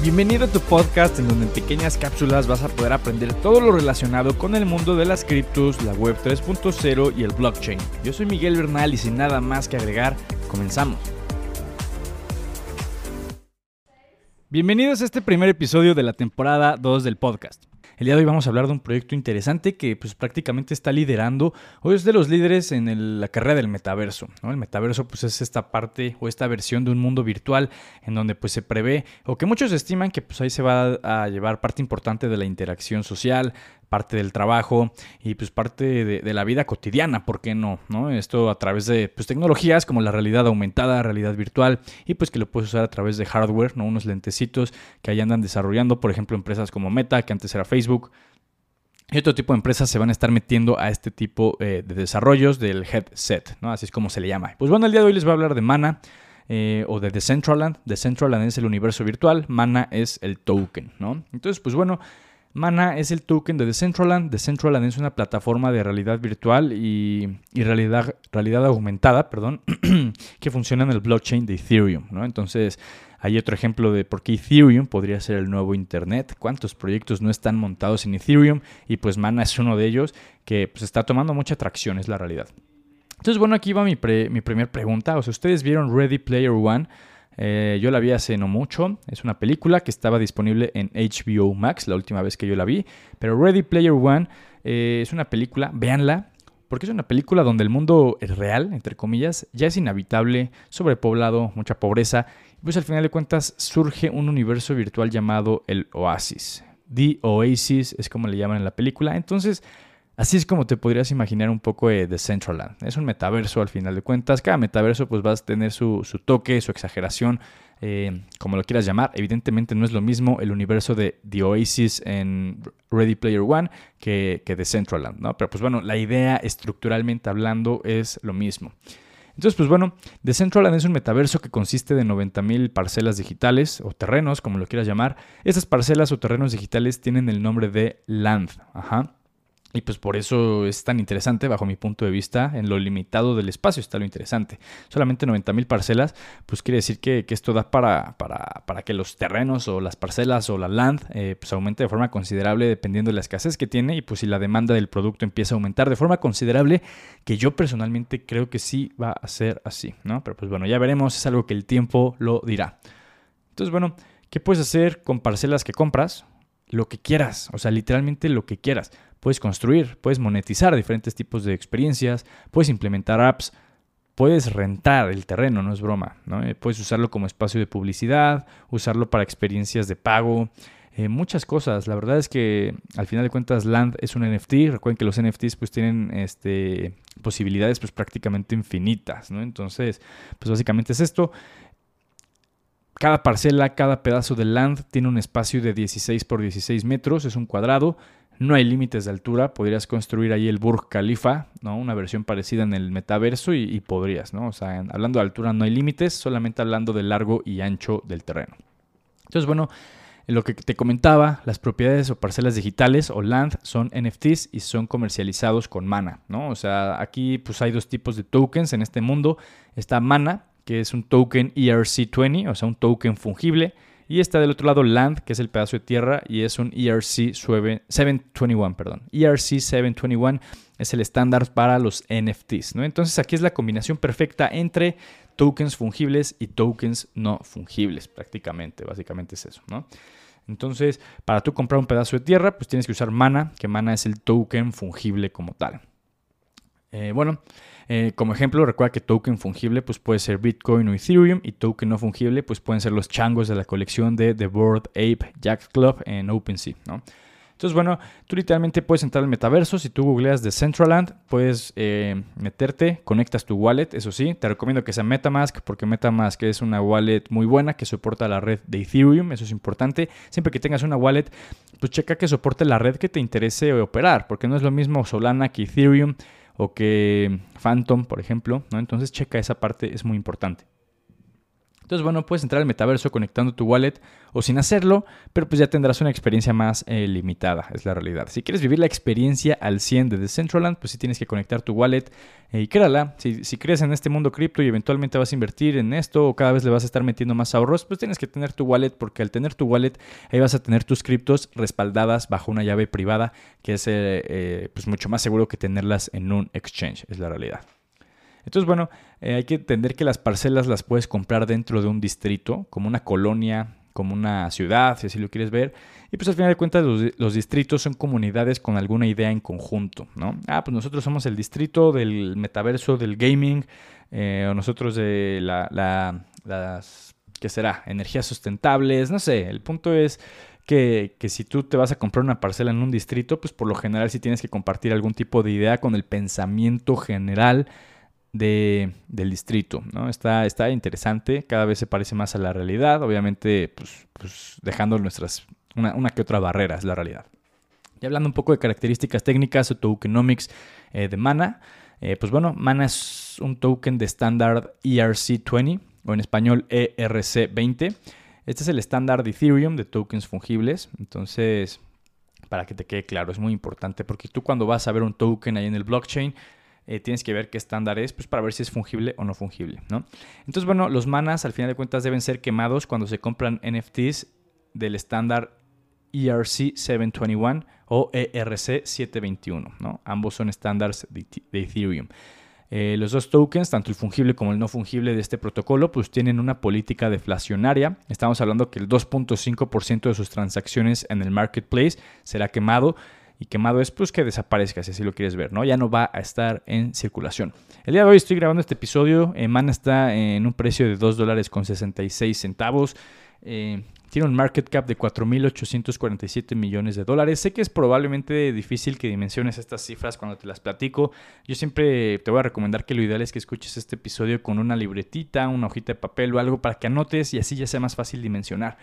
Bienvenido a tu podcast en donde en pequeñas cápsulas vas a poder aprender todo lo relacionado con el mundo de las criptos, la web 3.0 y el blockchain. Yo soy Miguel Bernal y sin nada más que agregar, comenzamos. Bienvenidos a este primer episodio de la temporada 2 del podcast. El día de hoy vamos a hablar de un proyecto interesante que pues prácticamente está liderando o es de los líderes en la carrera del metaverso. El metaverso pues es esta parte o esta versión de un mundo virtual en donde pues se prevé o que muchos estiman que pues ahí se va a llevar parte importante de la interacción social, parte del trabajo y pues parte de, la vida cotidiana, ¿por qué no? no? Esto a través de pues, tecnologías como la realidad aumentada, realidad virtual y pues que lo puedes usar a través de hardware, ¿no? Unos lentecitos que ahí andan desarrollando, por ejemplo, empresas como Meta, que antes era Facebook. Y otro tipo de empresas se van a estar metiendo a este tipo eh, de desarrollos del headset, ¿no? Así es como se le llama. Pues bueno, el día de hoy les voy a hablar de Mana. Eh, o de Decentraland. Decentraland es el universo virtual, Mana es el token, ¿no? Entonces, pues bueno, Mana es el token de Decentraland. Decentraland es una plataforma de realidad virtual y, realidad, realidad aumentada, perdón, que funciona en el blockchain de Ethereum. Entonces, hay otro ejemplo de por qué Ethereum podría ser el nuevo Internet. ¿Cuántos proyectos no están montados en Ethereum? Y pues Mana es uno de ellos que pues, está tomando mucha atracción, es la realidad. Entonces, bueno, aquí va mi, mi primera pregunta. O sea, ¿ustedes vieron Ready Player One? Eh, yo la vi hace no mucho. Es una película que estaba disponible en HBO Max la última vez que yo la vi. Pero Ready Player One eh, es una película, véanla, porque es una película donde el mundo es real, entre comillas, ya es inhabitable, sobrepoblado, mucha pobreza. Y pues al final de cuentas surge un universo virtual llamado el Oasis. The Oasis es como le llaman en la película. Entonces Así es como te podrías imaginar un poco de Decentraland. Es un metaverso al final de cuentas. Cada metaverso pues va a tener su, toque, su exageración, eh, como lo quieras llamar. Evidentemente no es lo mismo el universo de The Oasis en Ready Player One que, que Decentraland, ¿no? Pero pues bueno, la idea estructuralmente hablando es lo mismo. Entonces, pues bueno, Decentraland es un metaverso que consiste de 90.000 parcelas digitales o terrenos, como lo quieras llamar. Estas parcelas o terrenos digitales tienen el nombre de Land. Ajá. Y pues por eso es tan interesante, bajo mi punto de vista, en lo limitado del espacio está lo interesante. Solamente 90.000 parcelas, pues quiere decir que, esto da para, para, que los terrenos o las parcelas o la land eh, pues aumente de forma considerable dependiendo de la escasez que tiene y pues si la demanda del producto empieza a aumentar de forma considerable, que yo personalmente creo que sí va a ser así, ¿no? Pero pues bueno, ya veremos, es algo que el tiempo lo dirá. Entonces, bueno, ¿qué puedes hacer con parcelas que compras? Lo que quieras, o sea, literalmente lo que quieras puedes construir, puedes monetizar diferentes tipos de experiencias, puedes implementar apps, puedes rentar el terreno, no es broma, ¿no? Eh, puedes usarlo como espacio de publicidad, usarlo para experiencias de pago, eh, muchas cosas. La verdad es que al final de cuentas Land es un NFT. Recuerden que los NFTs pues tienen este, posibilidades pues prácticamente infinitas, ¿no? Entonces, pues básicamente es esto. Cada parcela, cada pedazo de land tiene un espacio de 16 por 16 metros, es un cuadrado. No hay límites de altura, podrías construir ahí el Burj Khalifa, ¿no? Una versión parecida en el metaverso y, podrías, ¿no? O sea, hablando de altura no hay límites, solamente hablando de largo y ancho del terreno. Entonces, bueno, lo que te comentaba, las propiedades o parcelas digitales o land son NFTs y son comercializados con Mana, ¿no? O sea, aquí pues hay dos tipos de tokens en este mundo. Está Mana, que es un token ERC20, o sea, un token fungible y está del otro lado Land, que es el pedazo de tierra, y es un ERC 721, perdón. ERC 721 es el estándar para los NFTs, ¿no? Entonces aquí es la combinación perfecta entre tokens fungibles y tokens no fungibles, prácticamente, básicamente es eso, ¿no? Entonces, para tú comprar un pedazo de tierra, pues tienes que usar Mana, que Mana es el token fungible como tal. Eh, bueno, eh, como ejemplo, recuerda que token fungible pues puede ser Bitcoin o Ethereum y token no fungible pues pueden ser los changos de la colección de The Board Ape Jack Club en OpenSea, ¿no? Entonces, bueno, tú literalmente puedes entrar al metaverso. Si tú googleas Decentraland, puedes eh, meterte, conectas tu wallet. Eso sí, te recomiendo que sea Metamask, porque Metamask es una wallet muy buena que soporta la red de Ethereum. Eso es importante. Siempre que tengas una wallet, pues checa que soporte la red que te interese operar, porque no es lo mismo Solana que Ethereum o que Phantom, por ejemplo, ¿no? Entonces checa esa parte, es muy importante. Entonces, bueno, puedes entrar al metaverso conectando tu wallet o sin hacerlo, pero pues ya tendrás una experiencia más eh, limitada, es la realidad. Si quieres vivir la experiencia al 100 de Decentraland, pues sí tienes que conectar tu wallet eh, y créala. Si, si crees en este mundo cripto y eventualmente vas a invertir en esto o cada vez le vas a estar metiendo más ahorros, pues tienes que tener tu wallet porque al tener tu wallet ahí vas a tener tus criptos respaldadas bajo una llave privada que es eh, pues mucho más seguro que tenerlas en un exchange, es la realidad. Entonces, bueno, eh, hay que entender que las parcelas las puedes comprar dentro de un distrito, como una colonia, como una ciudad, si así lo quieres ver. Y pues al final de cuentas los, distritos son comunidades con alguna idea en conjunto, ¿no? Ah, pues nosotros somos el distrito del metaverso, del gaming, eh, o nosotros de la, las, ¿qué será? Energías sustentables, no sé. El punto es que, que, si tú te vas a comprar una parcela en un distrito, pues por lo general sí tienes que compartir algún tipo de idea con el pensamiento general de, del distrito. ¿no? Está, está interesante, cada vez se parece más a la realidad, obviamente pues, pues dejando nuestras, una, que otra barrera, es la realidad. Y hablando un poco de características técnicas o tokenomics eh, de Mana, eh, pues bueno, Mana es un token de estándar ERC20 o en español ERC20. Este es el estándar de Ethereum de tokens fungibles. Entonces, para que te quede claro, es muy importante porque tú cuando vas a ver un token ahí en el blockchain, eh, tienes que ver qué estándar es pues, para ver si es fungible o no fungible. ¿no? Entonces, bueno, los manas al final de cuentas deben ser quemados cuando se compran NFTs del estándar ERC 721 o ERC 721. ¿no? Ambos son estándares de, Ethereum. Eh, los dos tokens, tanto el fungible como el no fungible de este protocolo, pues tienen una política deflacionaria. Estamos hablando que el 2.5% de sus transacciones en el marketplace será quemado y quemado es pues que desaparezca, si así lo quieres ver, ¿no? Ya no va a estar en circulación. El día de hoy estoy grabando este episodio, eh, Mana está en un precio de 2 dólares con 66 centavos. Eh, tiene un market cap de 4.847 millones de dólares. Sé que es probablemente difícil que dimensiones estas cifras cuando te las platico. Yo siempre te voy a recomendar que lo ideal es que escuches este episodio con una libretita, una hojita de papel o algo para que anotes y así ya sea más fácil dimensionar.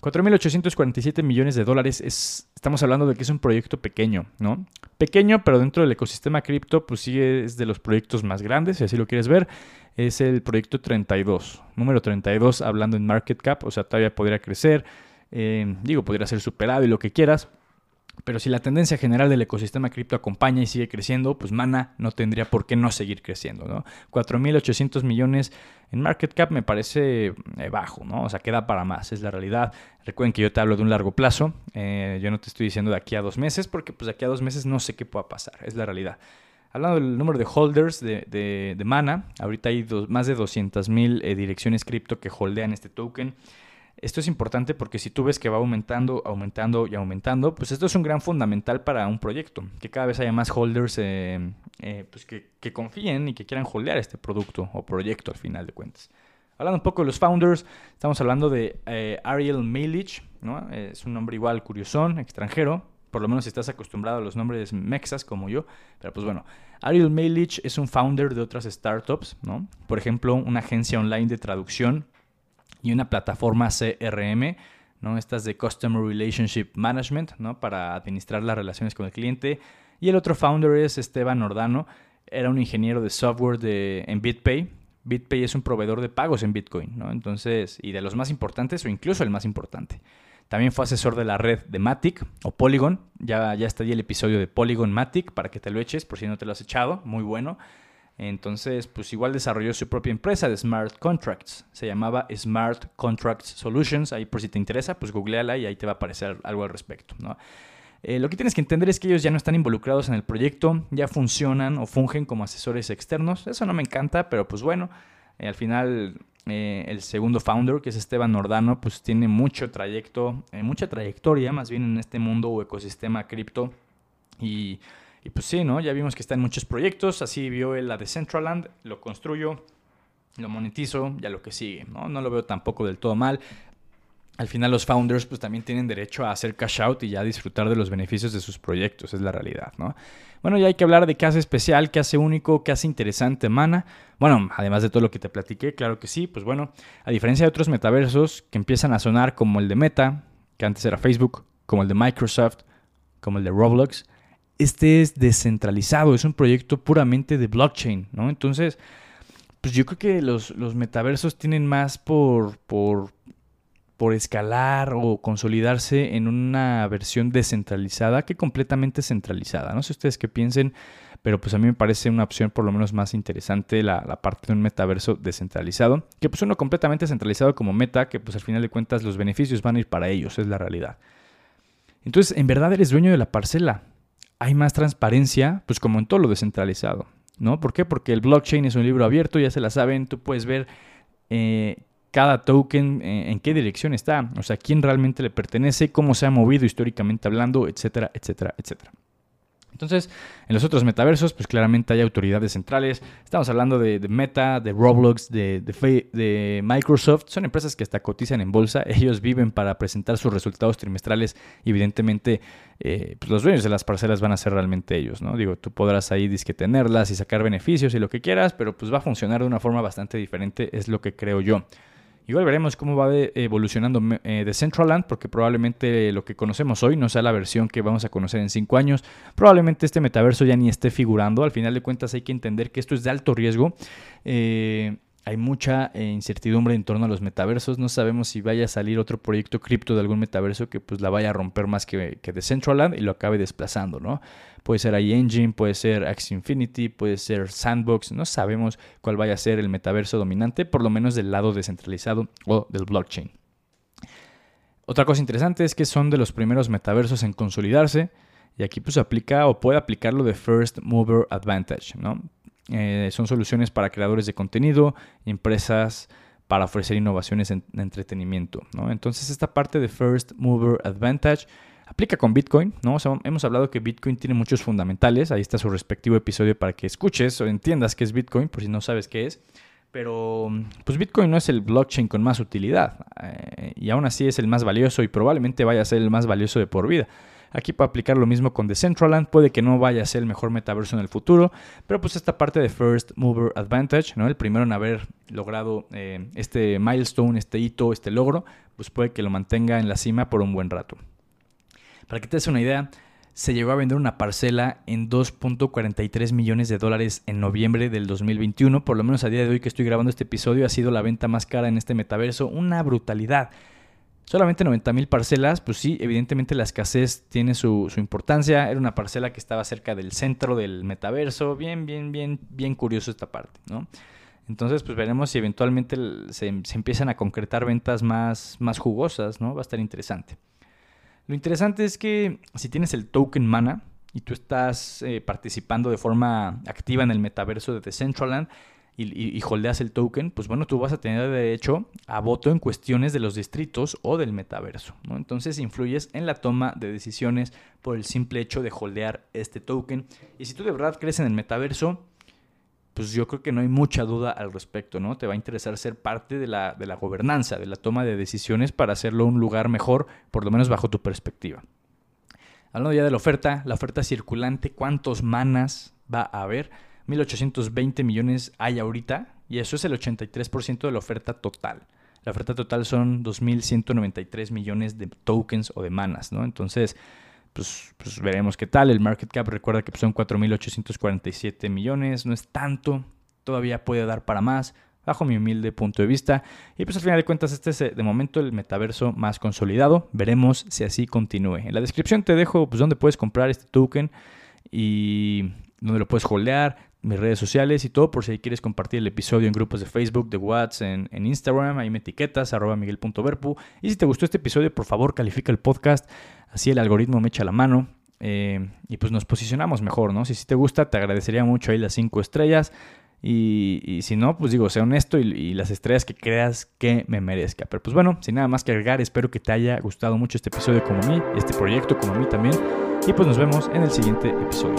4.847 millones de dólares es, estamos hablando de que es un proyecto pequeño, ¿no? Pequeño, pero dentro del ecosistema cripto, pues sí es de los proyectos más grandes, si así lo quieres ver. Es el proyecto 32, número 32, hablando en market cap, o sea, todavía podría crecer. Eh, digo, podría ser superado y lo que quieras, pero si la tendencia general del ecosistema cripto acompaña y sigue creciendo, pues Mana no tendría por qué no seguir creciendo, ¿no? 4.800 millones en market cap me parece eh, bajo, ¿no? O sea, queda para más, es la realidad. Recuerden que yo te hablo de un largo plazo, eh, yo no te estoy diciendo de aquí a dos meses, porque pues de aquí a dos meses no sé qué pueda pasar, es la realidad. Hablando del número de holders de, Mana, ahorita hay más de 200.000 eh, direcciones cripto que holdean este token. Esto es importante porque si tú ves que va aumentando, aumentando y aumentando, pues esto es un gran fundamental para un proyecto, que cada vez haya más holders eh, eh, pues que, confíen y que quieran holdear este producto o proyecto al final de cuentas. Hablando un poco de los founders, estamos hablando de eh, Ariel Melich, ¿no? es un nombre igual curiosón, extranjero, por lo menos si estás acostumbrado a los nombres mexas como yo, pero pues bueno, Ariel Melich es un founder de otras startups, ¿no? Por ejemplo, una agencia online de traducción y una plataforma CRM, ¿no? Estas de Customer Relationship Management, ¿no? Para administrar las relaciones con el cliente. Y el otro founder es Esteban Ordano, era un ingeniero de software de, en BitPay. BitPay es un proveedor de pagos en Bitcoin, ¿no? Entonces, y de los más importantes o incluso el más importante. También fue asesor de la red de Matic o Polygon. Ya, ya está ahí el episodio de Polygon Matic para que te lo eches por si no te lo has echado. Muy bueno. Entonces, pues igual desarrolló su propia empresa de Smart Contracts. Se llamaba Smart Contracts Solutions. Ahí por si te interesa, pues googleala y ahí te va a aparecer algo al respecto. Eh, lo que tienes que entender es que ellos ya no están involucrados en el proyecto, ya funcionan o fungen como asesores externos. Eso no me encanta, pero pues bueno, eh, al final eh, el segundo founder, que es Esteban Nordano, pues tiene mucho trayecto, mucha trayectoria más bien en este mundo o ecosistema cripto. Y y pues sí, ¿no? Ya vimos que está en muchos proyectos, así vio la de Centraland, lo construyo, lo monetizo, ya lo que sigue, ¿no? No lo veo tampoco del todo mal. Al final los founders pues también tienen derecho a hacer cash out y ya disfrutar de los beneficios de sus proyectos, es la realidad, ¿no? Bueno, ya hay que hablar de qué hace especial, qué hace único, qué hace interesante Mana. Bueno, además de todo lo que te platiqué, claro que sí, pues bueno, a diferencia de otros metaversos que empiezan a sonar como el de Meta, que antes era Facebook, como el de Microsoft, como el de Roblox, este es descentralizado, es un proyecto puramente de blockchain, ¿no? Entonces, pues yo creo que los, metaversos tienen más por, por, por escalar o consolidarse en una versión descentralizada que completamente centralizada. No sé ustedes qué piensen, pero pues a mí me parece una opción por lo menos más interesante la, la, parte de un metaverso descentralizado, que pues uno completamente centralizado como meta, que pues al final de cuentas los beneficios van a ir para ellos, es la realidad. Entonces, en verdad eres dueño de la parcela. Hay más transparencia, pues como en todo lo descentralizado. ¿no? ¿Por qué? Porque el blockchain es un libro abierto, ya se la saben, tú puedes ver eh, cada token eh, en qué dirección está, o sea, quién realmente le pertenece, cómo se ha movido históricamente hablando, etcétera, etcétera, etcétera. Entonces, en los otros metaversos, pues claramente hay autoridades centrales. Estamos hablando de, Meta, de Roblox, de, de, Microsoft. Son empresas que hasta cotizan en bolsa. Ellos viven para presentar sus resultados trimestrales. evidentemente, eh, pues los dueños de las parcelas van a ser realmente ellos, ¿no? Digo, tú podrás ahí disque tenerlas y sacar beneficios y lo que quieras, pero pues va a funcionar de una forma bastante diferente, es lo que creo yo. Igual veremos cómo va evolucionando eh, Decentraland, porque probablemente lo que conocemos hoy no sea la versión que vamos a conocer en 5 años. Probablemente este metaverso ya ni esté figurando. Al final de cuentas hay que entender que esto es de alto riesgo. Eh, hay mucha eh, incertidumbre en torno a los metaversos. No sabemos si vaya a salir otro proyecto cripto de algún metaverso que pues la vaya a romper más que, que Decentraland y lo acabe desplazando, ¿no? Puede ser iEngine, puede ser Axie Infinity, puede ser Sandbox. No sabemos cuál vaya a ser el metaverso dominante, por lo menos del lado descentralizado o del blockchain. Otra cosa interesante es que son de los primeros metaversos en consolidarse. Y aquí pues aplica o puede aplicarlo de First Mover Advantage, ¿no? Eh, son soluciones para creadores de contenido, empresas para ofrecer innovaciones en, entretenimiento. Entonces esta parte de First Mover Advantage aplica con Bitcoin. hemos hablado que Bitcoin tiene muchos fundamentales. Ahí está su respectivo episodio para que escuches o entiendas qué es Bitcoin, por si no sabes qué es. Pero pues Bitcoin no es el blockchain con más utilidad eh, y aún así es el más valioso y probablemente vaya a ser el más valioso de por vida. Aquí para aplicar lo mismo con Decentraland, puede que no vaya a ser el mejor metaverso en el futuro, pero pues esta parte de First Mover Advantage, ¿no? el primero en haber logrado eh, este milestone, este hito, este logro, pues puede que lo mantenga en la cima por un buen rato. Para que te des una idea, se llegó a vender una parcela en 2.43 millones de dólares en noviembre del 2021. Por lo menos a día de hoy que estoy grabando este episodio ha sido la venta más cara en este metaverso. Una brutalidad. Solamente 90 mil parcelas, pues sí, evidentemente la escasez tiene su, importancia. Era una parcela que estaba cerca del centro del metaverso. Bien, bien, bien, bien curioso esta parte, ¿no? Entonces, pues veremos si eventualmente se, empiezan a concretar ventas más, más jugosas, ¿no? Va a estar interesante. Lo interesante es que si tienes el token Mana y tú estás eh, participando de forma activa en el metaverso de Decentraland, y, holdeas el token, pues bueno, tú vas a tener derecho a voto en cuestiones de los distritos o del metaverso. ¿no? Entonces influyes en la toma de decisiones por el simple hecho de holdear este token. Y si tú de verdad crees en el metaverso, pues yo creo que no hay mucha duda al respecto, ¿no? Te va a interesar ser parte de la, de la gobernanza, de la toma de decisiones para hacerlo un lugar mejor, por lo menos bajo tu perspectiva. Hablando ya de la oferta, la oferta circulante, ¿cuántos manas va a haber? 1.820 millones hay ahorita y eso es el 83% de la oferta total. La oferta total son 2.193 millones de tokens o de manas, ¿no? Entonces, pues, pues veremos qué tal. El market cap recuerda que son 4.847 millones, no es tanto, todavía puede dar para más, bajo mi humilde punto de vista. Y pues al final de cuentas este es eh, de momento el metaverso más consolidado. Veremos si así continúe. En la descripción te dejo pues dónde puedes comprar este token y dónde lo puedes holdear mis redes sociales y todo por si quieres compartir el episodio en grupos de Facebook, de WhatsApp, en, Instagram, ahí me etiquetas, arroba miguel.verpu. Y si te gustó este episodio, por favor califica el podcast, así el algoritmo me echa la mano eh, y pues nos posicionamos mejor, ¿no? Si, si te gusta, te agradecería mucho ahí las cinco estrellas. Y, si no, pues digo, sea honesto y, las estrellas que creas que me merezca. Pero pues bueno, sin nada más que agregar, espero que te haya gustado mucho este episodio como a mí, este proyecto como a mí también. Y pues nos vemos en el siguiente episodio.